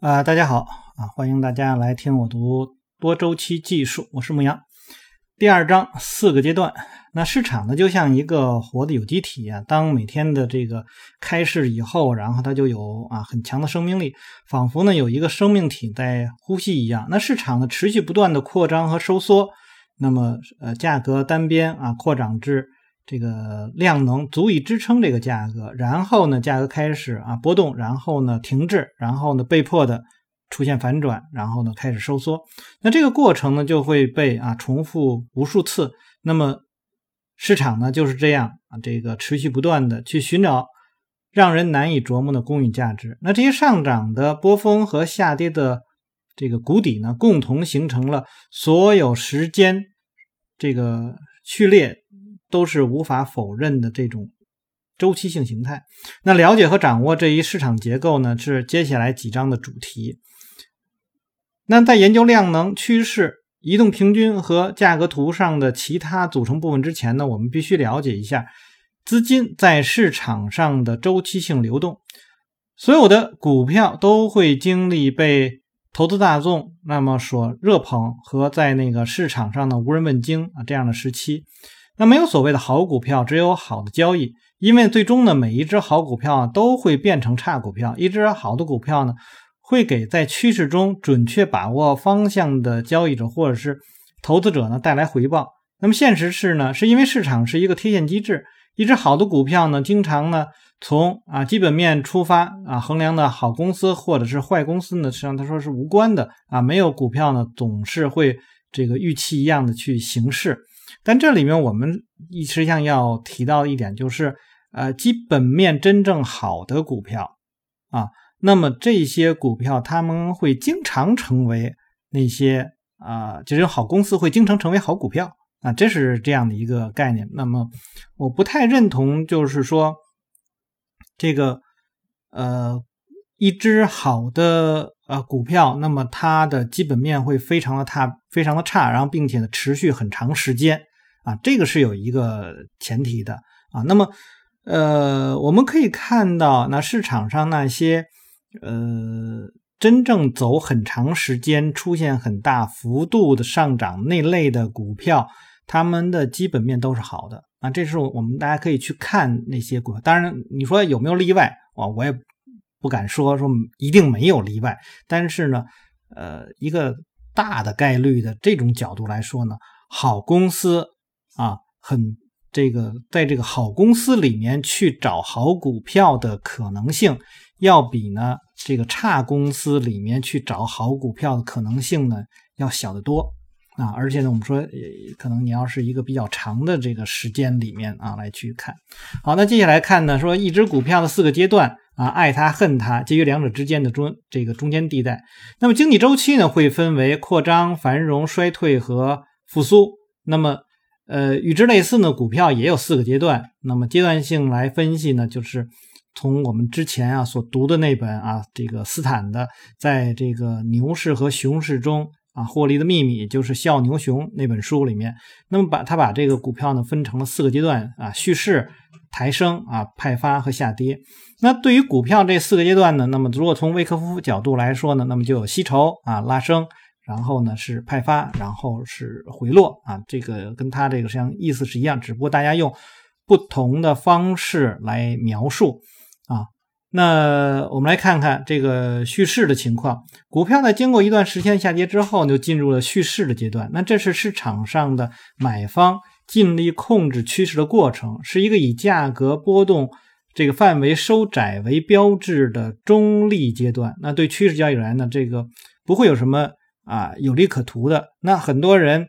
啊，大家好啊，欢迎大家来听我读多周期技术，我是牧羊。第二章四个阶段，那市场呢就像一个活的有机体啊，当每天的这个开市以后，然后它就有啊很强的生命力，仿佛呢有一个生命体在呼吸一样。那市场呢持续不断的扩张和收缩，那么呃价格单边啊扩张至。这个量能足以支撑这个价格，然后呢，价格开始啊波动，然后呢停滞，然后呢被迫的出现反转，然后呢开始收缩。那这个过程呢就会被啊重复无数次。那么市场呢就是这样啊，这个持续不断的去寻找让人难以琢磨的公允价值。那这些上涨的波峰和下跌的这个谷底呢，共同形成了所有时间这个序列。都是无法否认的这种周期性形态。那了解和掌握这一市场结构呢，是接下来几章的主题。那在研究量能、趋势、移动平均和价格图上的其他组成部分之前呢，我们必须了解一下资金在市场上的周期性流动。所有的股票都会经历被投资大众那么所热捧和在那个市场上的无人问津啊这样的时期。那没有所谓的好股票，只有好的交易。因为最终呢，每一只好股票都会变成差股票。一只好的股票呢，会给在趋势中准确把握方向的交易者或者是投资者呢带来回报。那么现实是呢，是因为市场是一个贴现机制。一只好的股票呢，经常呢从啊基本面出发啊衡量的好公司或者是坏公司呢，实际上他说是无关的啊。没有股票呢，总是会这个预期一样的去行事。但这里面我们一实际上要提到一点，就是呃，基本面真正好的股票啊，那么这些股票他们会经常成为那些啊，这种好公司会经常成为好股票啊，这是这样的一个概念。那么我不太认同，就是说这个呃，一只好的呃股票，那么它的基本面会非常的差，非常的差，然后并且呢持续很长时间。啊，这个是有一个前提的啊。那么，呃，我们可以看到，那市场上那些呃真正走很长时间、出现很大幅度的上涨那类的股票，他们的基本面都是好的啊。这是我们大家可以去看那些股票。当然，你说有没有例外啊？我也不敢说说一定没有例外。但是呢，呃，一个大的概率的这种角度来说呢，好公司。啊，很这个，在这个好公司里面去找好股票的可能性，要比呢这个差公司里面去找好股票的可能性呢要小得多啊！而且呢，我们说，可能你要是一个比较长的这个时间里面啊来去看。好，那接下来看呢，说一只股票的四个阶段啊，爱他恨他，介于两者之间的中这个中间地带。那么经济周期呢，会分为扩张、繁荣、衰退和复苏。那么呃，与之类似呢，股票也有四个阶段。那么阶段性来分析呢，就是从我们之前啊所读的那本啊，这个斯坦的在这个牛市和熊市中啊获利的秘密，就是笑牛熊那本书里面。那么把他把这个股票呢分成了四个阶段啊，蓄势、抬升啊、派发和下跌。那对于股票这四个阶段呢，那么如果从威克夫角度来说呢，那么就有吸筹啊、拉升。然后呢是派发，然后是回落啊，这个跟他这个实际上意思是一样，只不过大家用不同的方式来描述啊。那我们来看看这个蓄势的情况，股票在经过一段时间下跌之后，就进入了蓄势的阶段。那这是市场上的买方尽力控制趋势的过程，是一个以价格波动这个范围收窄为标志的中立阶段。那对趋势交易员呢，这个不会有什么。啊，有利可图的那很多人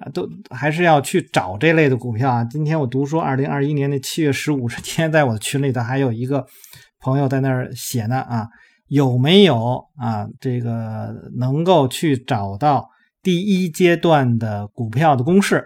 啊，都还是要去找这类的股票啊。今天我读说，二零二一年的七月十五日，今天在我的群里头还有一个朋友在那儿写呢啊，有没有啊这个能够去找到第一阶段的股票的公式？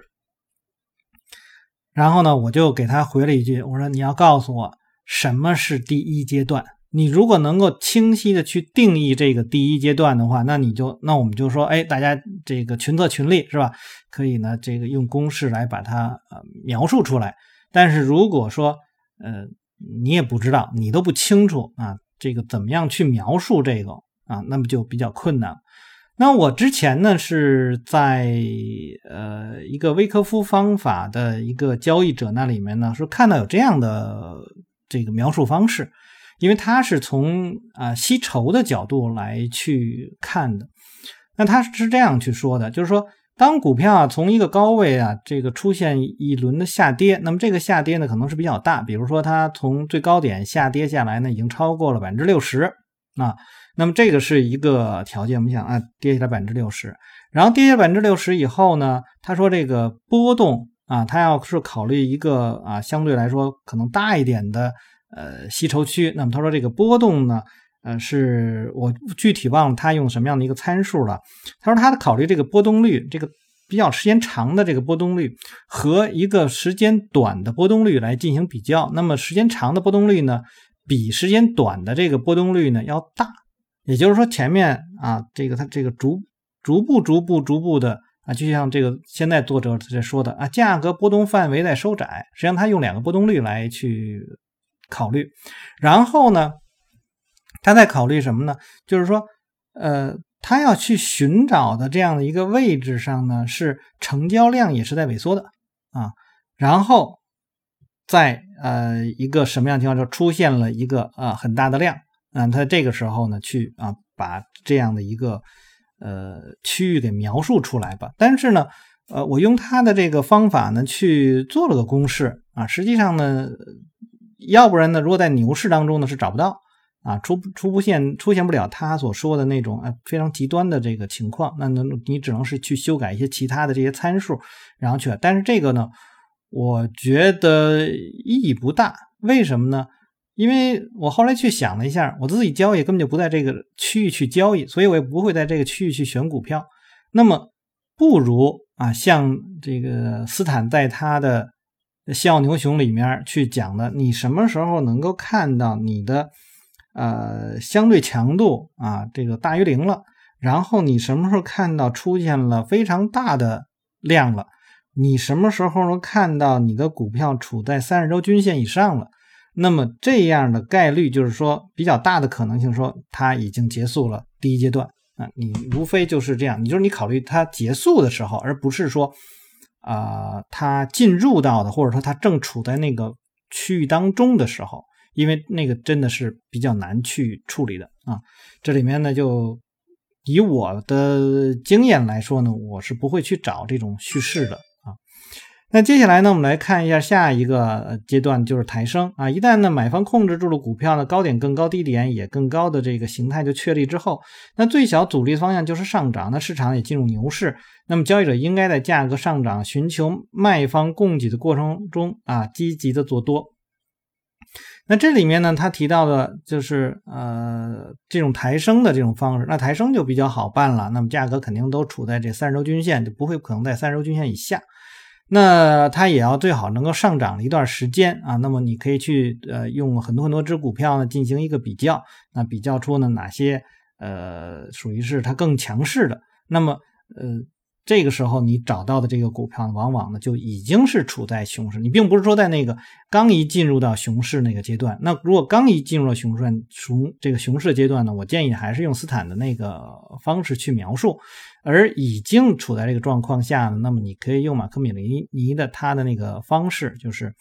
然后呢，我就给他回了一句，我说你要告诉我什么是第一阶段。你如果能够清晰的去定义这个第一阶段的话，那你就那我们就说，哎，大家这个群策群力是吧？可以呢，这个用公式来把它呃描述出来。但是如果说呃你也不知道，你都不清楚啊，这个怎么样去描述这个啊，那么就比较困难。那我之前呢是在呃一个威科夫方法的一个交易者那里面呢，说看到有这样的这个描述方式，因为他是从啊吸筹的角度来去看的。那他是这样去说的，就是说当股票啊从一个高位啊这个出现一轮的下跌，那么这个下跌呢可能是比较大，比如说它从最高点下跌下来呢已经超过了百分之六十啊。那么这个是一个条件，我们想啊，跌下来百分之六十，然后跌下百分之六十以后呢，他说这个波动啊，他要是考虑一个啊相对来说可能大一点的呃吸筹区，那么他说这个波动呢，呃，是我具体忘了他用什么样的一个参数了。他说他的考虑这个波动率，这个比较时间长的这个波动率和一个时间短的波动率来进行比较，那么时间长的波动率呢，比时间短的这个波动率呢要大。也就是说，前面啊，这个它这个逐逐步、逐步、逐步的啊，就像这个现在作者在说的啊，价格波动范围在收窄。实际上，他用两个波动率来去考虑，然后呢，他在考虑什么呢？就是说，呃，他要去寻找的这样的一个位置上呢，是成交量也是在萎缩的啊，然后在呃一个什么样的情况下出现了一个啊很大的量。嗯，他这个时候呢，去啊，把这样的一个呃区域给描述出来吧。但是呢，呃，我用他的这个方法呢，去做了个公式啊。实际上呢，要不然呢，如果在牛市当中呢是找不到啊，出出不现出现不了他所说的那种啊非常极端的这个情况。那那你只能是去修改一些其他的这些参数，然后去。但是这个呢，我觉得意义不大。为什么呢？因为我后来去想了一下，我自己交易根本就不在这个区域去交易，所以我也不会在这个区域去选股票。那么，不如啊，像这个斯坦在他的《笑牛熊》里面去讲的，你什么时候能够看到你的呃相对强度啊这个大于零了，然后你什么时候看到出现了非常大的量了，你什么时候能看到你的股票处在三十周均线以上了？那么这样的概率就是说比较大的可能性，说它已经结束了第一阶段啊，你无非就是这样，你就是你考虑它结束的时候，而不是说啊它进入到的，或者说它正处在那个区域当中的时候，因为那个真的是比较难去处理的啊。这里面呢，就以我的经验来说呢，我是不会去找这种叙事的。那接下来呢，我们来看一下下一个阶段，就是抬升啊。一旦呢买方控制住了股票呢，高点更高，低点也更高的这个形态就确立之后，那最小阻力方向就是上涨，那市场也进入牛市。那么交易者应该在价格上涨、寻求卖方供给的过程中啊，积极的做多。那这里面呢，他提到的就是呃这种抬升的这种方式，那抬升就比较好办了。那么价格肯定都处在这三十周均线，就不会可能在三十周均线以下。那它也要最好能够上涨一段时间啊，那么你可以去呃用很多很多只股票呢进行一个比较，那比较出呢哪些呃属于是它更强势的，那么呃。这个时候你找到的这个股票，往往呢就已经是处在熊市。你并不是说在那个刚一进入到熊市那个阶段。那如果刚一进入了熊市熊这个熊市阶段呢，我建议还是用斯坦的那个方式去描述。而已经处在这个状况下呢，那么你可以用马克米林尼的他的那个方式，就是。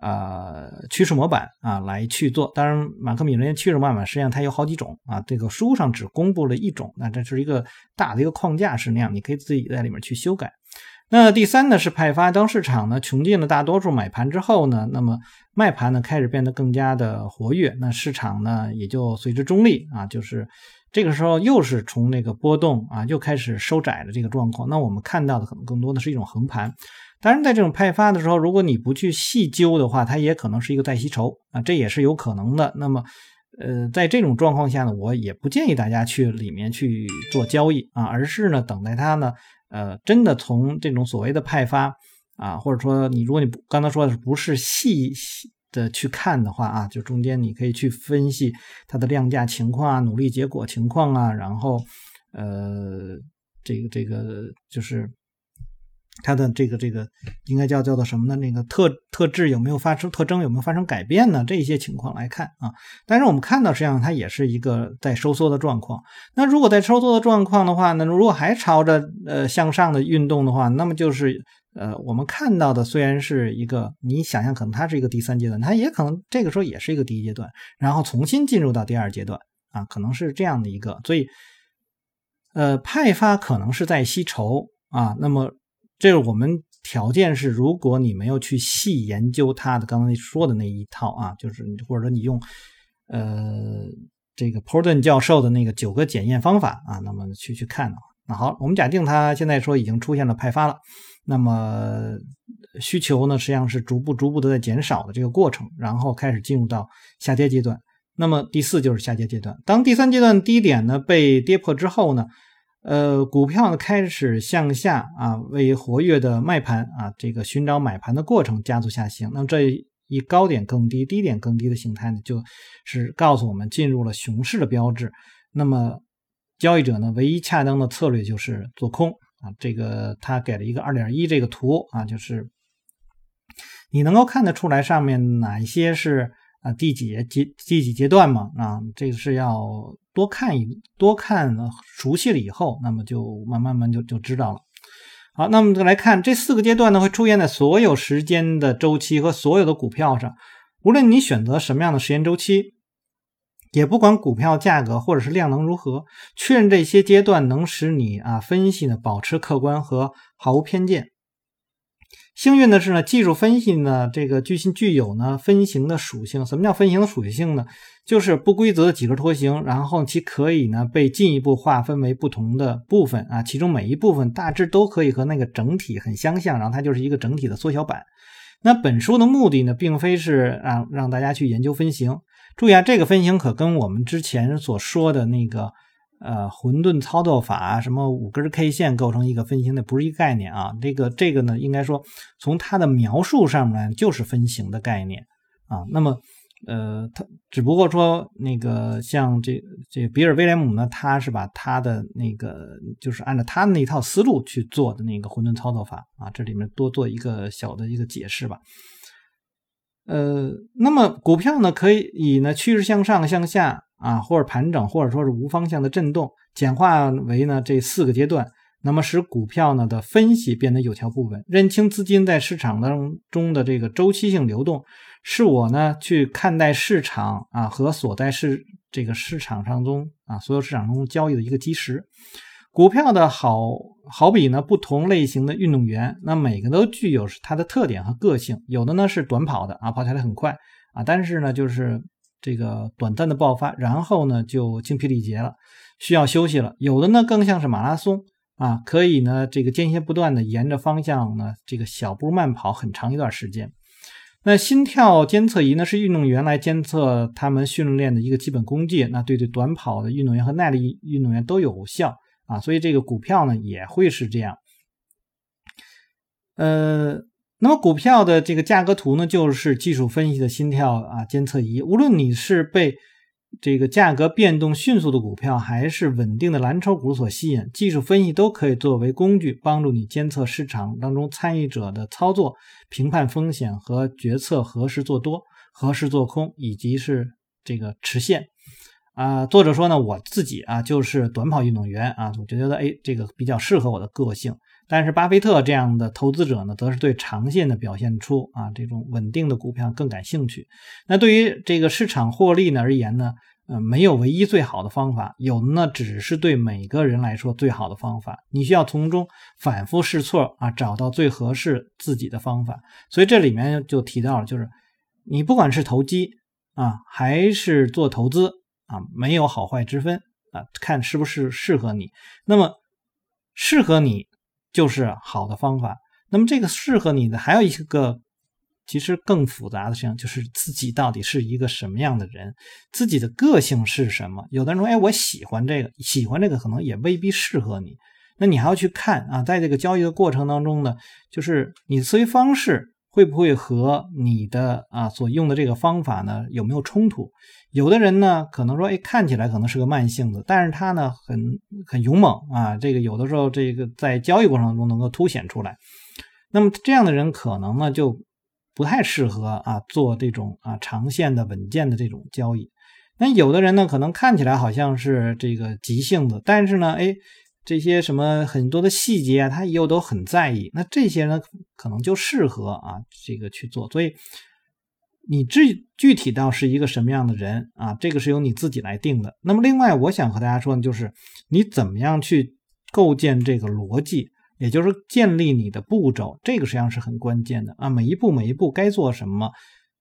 呃，趋势模板啊，来去做。当然，马克米伦趋势模板实际上它有好几种啊。这个书上只公布了一种，那这是一个大的一个框架是那样，你可以自己在里面去修改。那第三呢是派发，当市场呢穷尽了大多数买盘之后呢，那么卖盘呢开始变得更加的活跃，那市场呢也就随之中立啊，就是这个时候又是从那个波动啊又开始收窄的这个状况。那我们看到的可能更多的是一种横盘。当然，在这种派发的时候，如果你不去细究的话，它也可能是一个再吸筹啊，这也是有可能的。那么，呃，在这种状况下呢，我也不建议大家去里面去做交易啊，而是呢，等待它呢，呃，真的从这种所谓的派发啊，或者说你如果你刚才说的是不是细细的去看的话啊，就中间你可以去分析它的量价情况啊、努力结果情况啊，然后，呃，这个这个就是。它的这个这个应该叫叫做什么呢？那个特特质有没有发生特征有没有发生改变呢？这些情况来看啊，但是我们看到实际上它也是一个在收缩的状况。那如果在收缩的状况的话，呢如果还朝着呃向上的运动的话，那么就是呃我们看到的虽然是一个你想象可能它是一个第三阶段，它也可能这个时候也是一个第一阶段，然后重新进入到第二阶段啊，可能是这样的一个。所以呃派发可能是在吸筹啊，那么。这个我们条件是，如果你没有去细研究它的刚才说的那一套啊，就是或者说你用呃这个 Porton 教授的那个九个检验方法啊，那么去去看的话，那好，我们假定它现在说已经出现了派发了，那么需求呢实际上是逐步逐步的在减少的这个过程，然后开始进入到下跌阶段。那么第四就是下跌阶段，当第三阶段低点呢被跌破之后呢？呃，股票呢开始向下啊，为活跃的卖盘啊，这个寻找买盘的过程加速下行。那么这一高点更低、低点更低的形态呢，就是告诉我们进入了熊市的标志。那么交易者呢，唯一恰当的策略就是做空啊。这个他给了一个二点一这个图啊，就是你能够看得出来上面哪一些是啊第几阶第几阶段吗？啊，这个是要。多看一多看熟悉了以后，那么就慢慢慢就就知道了。好，那么再来看这四个阶段呢，会出现在所有时间的周期和所有的股票上。无论你选择什么样的时间周期，也不管股票价格或者是量能如何，确认这些阶段能使你啊分析呢保持客观和毫无偏见。幸运的是呢，技术分析呢，这个具性具有呢分形的属性。什么叫分形的属性呢？就是不规则的几何图形，然后其可以呢被进一步划分为不同的部分啊，其中每一部分大致都可以和那个整体很相像，然后它就是一个整体的缩小版。那本书的目的呢，并非是让让大家去研究分形。注意啊，这个分形可跟我们之前所说的那个。呃，混沌操作法，什么五根 K 线构成一个分形的，不是一个概念啊。这个这个呢，应该说从它的描述上面就是分形的概念啊。那么，呃，它只不过说那个像这这比尔威廉姆呢，他是把他的那个就是按照他的那套思路去做的那个混沌操作法啊。这里面多做一个小的一个解释吧。呃，那么股票呢，可以以呢趋势向上、向下。啊，或者盘整，或者说是无方向的震动，简化为呢这四个阶段，那么使股票呢的分析变得有条不紊，认清资金在市场当中的这个周期性流动，是我呢去看待市场啊和所在市这个市场上中啊所有市场中交易的一个基石。股票的好好比呢不同类型的运动员，那每个都具有它的特点和个性，有的呢是短跑的啊，跑起来很快啊，但是呢就是。这个短暂的爆发，然后呢就精疲力竭了，需要休息了。有的呢更像是马拉松啊，可以呢这个间歇不断的沿着方向呢这个小步慢跑很长一段时间。那心跳监测仪呢是运动员来监测他们训练的一个基本工具，那对对短跑的运动员和耐力运动员都有效啊，所以这个股票呢也会是这样。呃。那么股票的这个价格图呢，就是技术分析的心跳啊监测仪。无论你是被这个价格变动迅速的股票，还是稳定的蓝筹股所吸引，技术分析都可以作为工具，帮助你监测市场当中参与者的操作，评判风险和决策何时做多、何时做空，以及是这个持线。啊，作者说呢，我自己啊就是短跑运动员啊，我就觉得哎，这个比较适合我的个性。但是巴菲特这样的投资者呢，则是对长线的表现出啊这种稳定的股票更感兴趣。那对于这个市场获利呢而言呢，呃，没有唯一最好的方法，有的呢只是对每个人来说最好的方法。你需要从中反复试错啊，找到最合适自己的方法。所以这里面就提到了，就是你不管是投机啊，还是做投资啊，没有好坏之分啊，看是不是适合你。那么适合你。就是好的方法。那么这个适合你的还有一个，其实更复杂的事情，就是自己到底是一个什么样的人，自己的个性是什么。有的人说，哎，我喜欢这个，喜欢这个，可能也未必适合你。那你还要去看啊，在这个交易的过程当中呢，就是你思维方式。会不会和你的啊所用的这个方法呢有没有冲突？有的人呢可能说，哎，看起来可能是个慢性子，但是他呢很很勇猛啊。这个有的时候这个在交易过程中能够凸显出来。那么这样的人可能呢就不太适合啊做这种啊长线的稳健的这种交易。那有的人呢，可能看起来好像是这个急性子，但是呢，哎，这些什么很多的细节啊，他又都很在意。那这些呢，可能就适合啊这个去做。所以你具具体到是一个什么样的人啊，这个是由你自己来定的。那么另外，我想和大家说的就是你怎么样去构建这个逻辑，也就是建立你的步骤，这个实际上是很关键的啊。每一步每一步该做什么，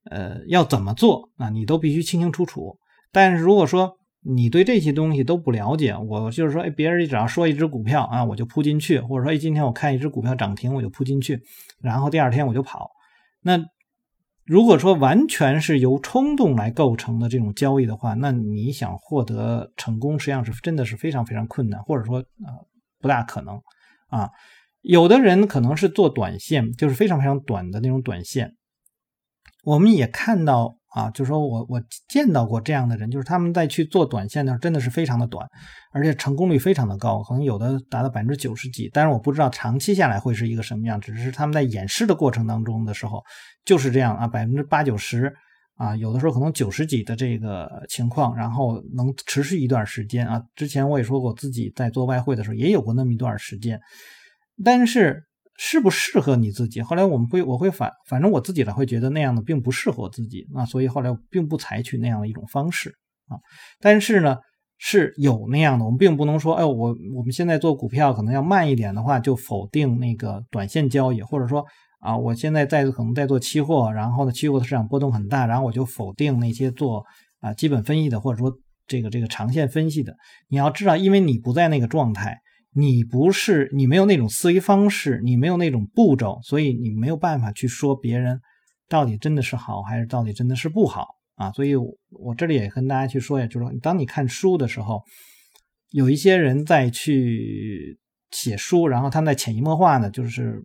呃，要怎么做啊，你都必须清清楚楚。但是如果说你对这些东西都不了解，我就是说，哎，别人只要说一只股票啊，我就扑进去，或者说，哎，今天我看一只股票涨停，我就扑进去，然后第二天我就跑。那如果说完全是由冲动来构成的这种交易的话，那你想获得成功，实际上是真的是非常非常困难，或者说啊，不大可能啊。有的人可能是做短线，就是非常非常短的那种短线，我们也看到。啊，就是说我我见到过这样的人，就是他们在去做短线的时候，真的是非常的短，而且成功率非常的高，可能有的达到百分之九十几。但是我不知道长期下来会是一个什么样，只是他们在演示的过程当中的时候就是这样啊，百分之八九十啊，有的时候可能九十几的这个情况，然后能持续一段时间啊。之前我也说过，自己在做外汇的时候也有过那么一段时间，但是。适不适合你自己？后来我们会，我会反，反正我自己呢会觉得那样的并不适合自己啊，所以后来并不采取那样的一种方式啊。但是呢，是有那样的，我们并不能说，哎，我我们现在做股票可能要慢一点的话，就否定那个短线交易，或者说啊，我现在在可能在做期货，然后呢，期货的市场波动很大，然后我就否定那些做啊基本分析的，或者说这个这个长线分析的。你要知道，因为你不在那个状态。你不是你没有那种思维方式，你没有那种步骤，所以你没有办法去说别人到底真的是好还是到底真的是不好啊。所以，我这里也跟大家去说一下，就是说，当你看书的时候，有一些人在去写书，然后他们在潜移默化的，就是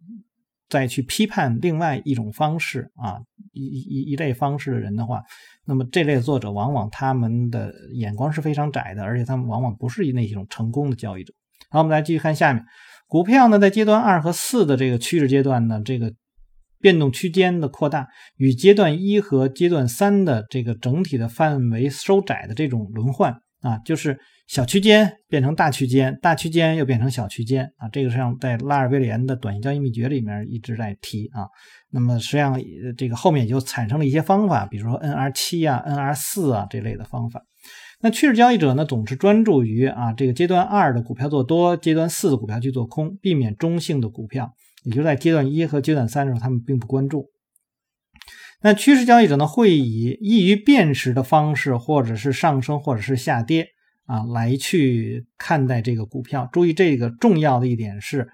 在去批判另外一种方式啊，一一一类方式的人的话，那么这类作者往往他们的眼光是非常窄的，而且他们往往不是那种成功的交易者。好，我们来继续看下面，股票呢，在阶段二和四的这个趋势阶段呢，这个变动区间的扩大与阶段一和阶段三的这个整体的范围收窄的这种轮换啊，就是小区间变成大区间，大区间又变成小区间啊，这个实际上在拉尔威廉的短线交易秘诀里面一直在提啊。那么实际上这个后面就产生了一些方法，比如说 NR 七啊、NR 四啊这类的方法。那趋势交易者呢，总是专注于啊这个阶段二的股票做多，阶段四的股票去做空，避免中性的股票。也就在阶段一和阶段三的时候，他们并不关注。那趋势交易者呢，会以易于辨识的方式，或者是上升，或者是下跌啊，来去看待这个股票。注意这个重要的一点是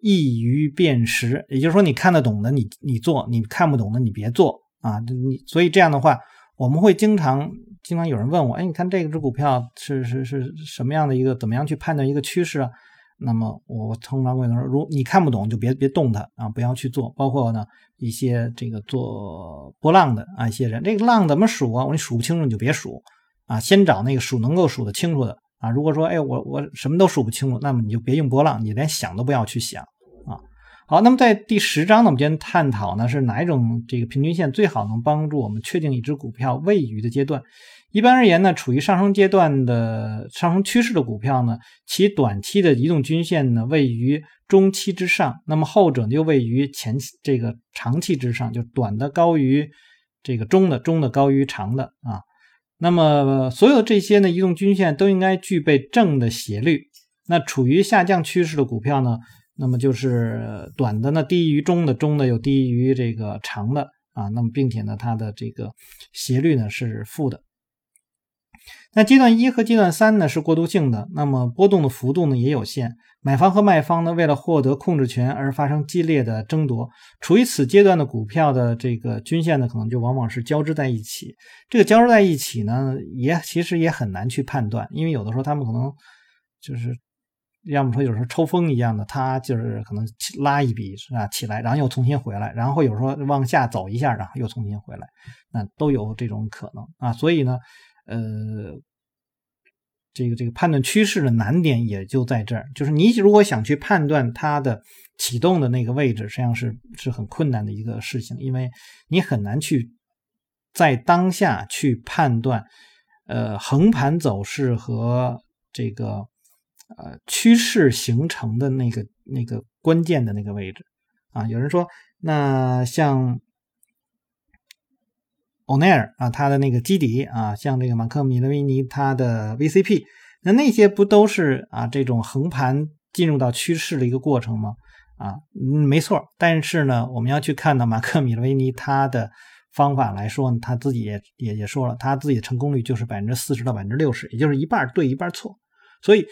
易于辨识，也就是说你看得懂的，你你做；你看不懂的，你别做啊。你所以这样的话，我们会经常。经常有人问我，哎，你看这只股票是是是什么样的一个，怎么样去判断一个趋势啊？那么我通常会说，如你看不懂就别别动它啊，不要去做。包括呢一些这个做波浪的啊一些人，这个浪怎么数啊？我你数不清楚你就别数啊，先找那个数能够数得清楚的啊。如果说哎我我什么都数不清楚，那么你就别用波浪，你连想都不要去想啊。好，那么在第十章呢，我们今天探讨呢是哪一种这个平均线最好能帮助我们确定一只股票位于的阶段。一般而言呢，处于上升阶段的上升趋势的股票呢，其短期的移动均线呢位于中期之上，那么后者就位于前这个长期之上，就短的高于这个中的，中的高于长的啊。那么所有这些呢移动均线都应该具备正的斜率。那处于下降趋势的股票呢？那么就是短的呢低于中的，中的又低于这个长的啊。那么并且呢，它的这个斜率呢是负的。那阶段一和阶段三呢是过渡性的，那么波动的幅度呢也有限。买方和卖方呢为了获得控制权而发生激烈的争夺。处于此阶段的股票的这个均线呢，可能就往往是交织在一起。这个交织在一起呢，也其实也很难去判断，因为有的时候他们可能就是。要么说有时候抽风一样的，它就是可能拉一笔是吧起来，然后又重新回来，然后有时候往下走一下，然后又重新回来，那都有这种可能啊。所以呢，呃，这个这个判断趋势的难点也就在这儿，就是你如果想去判断它的启动的那个位置，实际上是是很困难的一个事情，因为你很难去在当下去判断，呃，横盘走势和这个呃趋势形成的那个那个关键的那个位置啊。有人说，那像。欧奈尔啊，他的那个基底啊，像这个马克米勒维尼他的 VCP，那那些不都是啊这种横盘进入到趋势的一个过程吗？啊，没错。但是呢，我们要去看到马克米勒维尼他的方法来说呢，他自己也也也说了，他自己的成功率就是百分之四十到百分之六十，也就是一半对一半错。所以。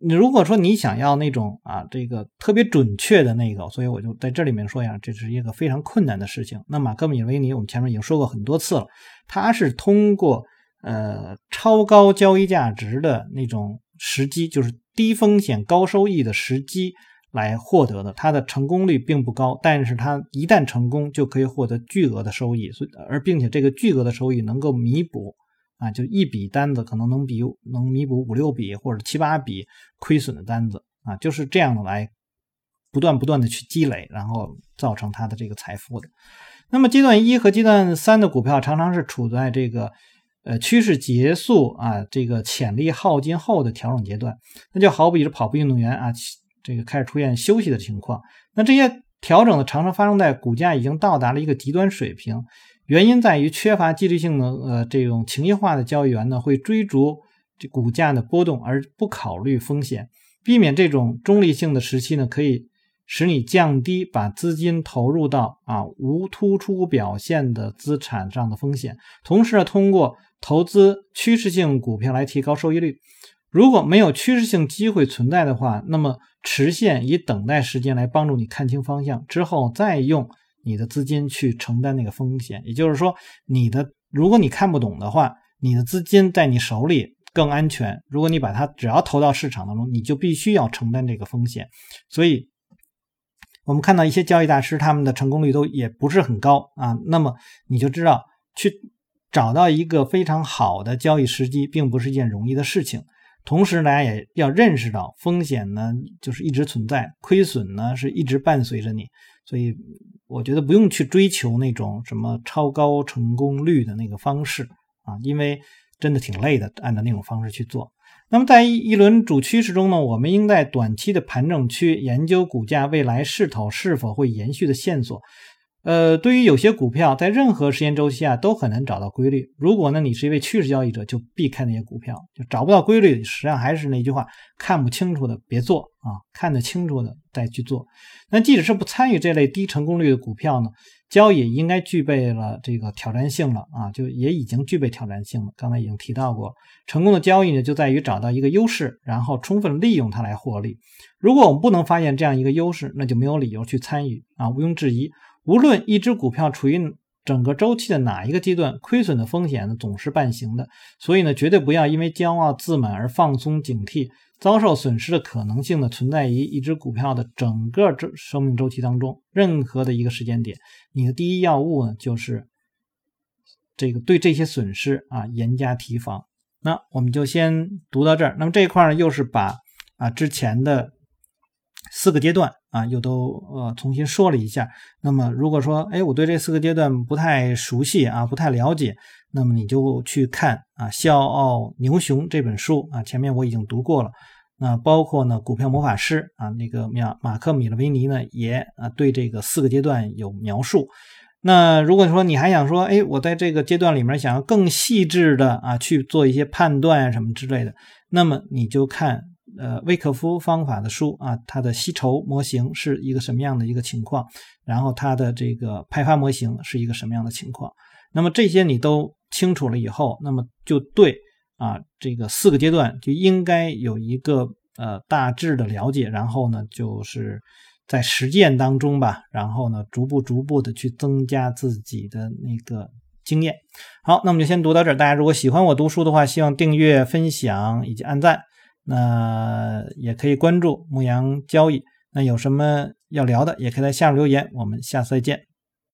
你如果说你想要那种啊，这个特别准确的那个，所以我就在这里面说一下，这是一个非常困难的事情。那马克米维尼，我们前面已经说过很多次了，他是通过呃超高交易价值的那种时机，就是低风险高收益的时机来获得的。他的成功率并不高，但是他一旦成功，就可以获得巨额的收益，所以而并且这个巨额的收益能够弥补。啊，就一笔单子可能能比能弥补五六笔或者七八笔亏损的单子啊，就是这样的来不断不断的去积累，然后造成他的这个财富的。那么阶段一和阶段三的股票常常是处在这个呃趋势结束啊，这个潜力耗尽后的调整阶段，那就好比是跑步运动员啊，这个开始出现休息的情况。那这些调整呢，常常发生在股价已经到达了一个极端水平。原因在于缺乏纪律性的呃这种情绪化的交易员呢，会追逐这股价的波动而不考虑风险，避免这种中立性的时期呢，可以使你降低把资金投入到啊无突出表现的资产上的风险，同时呢，通过投资趋势性股票来提高收益率。如果没有趋势性机会存在的话，那么持线以等待时间来帮助你看清方向，之后再用。你的资金去承担那个风险，也就是说，你的如果你看不懂的话，你的资金在你手里更安全。如果你把它只要投到市场当中，你就必须要承担这个风险。所以，我们看到一些交易大师，他们的成功率都也不是很高啊。那么你就知道，去找到一个非常好的交易时机，并不是一件容易的事情。同时，大家也要认识到，风险呢就是一直存在，亏损呢是一直伴随着你。所以。我觉得不用去追求那种什么超高成功率的那个方式啊，因为真的挺累的，按照那种方式去做。那么在一轮主趋势中呢，我们应在短期的盘整区研究股价未来势头是否会延续的线索。呃，对于有些股票，在任何时间周期啊都很难找到规律。如果呢，你是一位趋势交易者，就避开那些股票，就找不到规律。实际上还是那句话，看不清楚的别做啊，看得清楚的再去做。那即使是不参与这类低成功率的股票呢，交易应该具备了这个挑战性了啊，就也已经具备挑战性了。刚才已经提到过，成功的交易呢，就在于找到一个优势，然后充分利用它来获利。如果我们不能发现这样一个优势，那就没有理由去参与啊，毋庸置疑。无论一只股票处于整个周期的哪一个阶段，亏损的风险呢总是伴行的。所以呢，绝对不要因为骄傲自满而放松警惕，遭受损失的可能性呢存在于一只股票的整个周生命周期当中任何的一个时间点。你的第一要务呢就是这个对这些损失啊严加提防。那我们就先读到这儿。那么这一块呢又是把啊之前的四个阶段。啊，又都呃重新说了一下。那么如果说，哎，我对这四个阶段不太熟悉啊，不太了解，那么你就去看啊《笑傲牛熊》这本书啊，前面我已经读过了。那包括呢，《股票魔法师》啊，那个马马克米勒维尼呢也啊对这个四个阶段有描述。那如果说你还想说，哎，我在这个阶段里面想要更细致的啊去做一些判断啊什么之类的，那么你就看。呃，威可夫方法的书啊，它的吸筹模型是一个什么样的一个情况？然后它的这个派发模型是一个什么样的情况？那么这些你都清楚了以后，那么就对啊，这个四个阶段就应该有一个呃大致的了解。然后呢，就是在实践当中吧，然后呢，逐步逐步的去增加自己的那个经验。好，那我们就先读到这儿。大家如果喜欢我读书的话，希望订阅、分享以及按赞。那也可以关注牧羊交易。那有什么要聊的，也可以在下面留言。我们下次再见。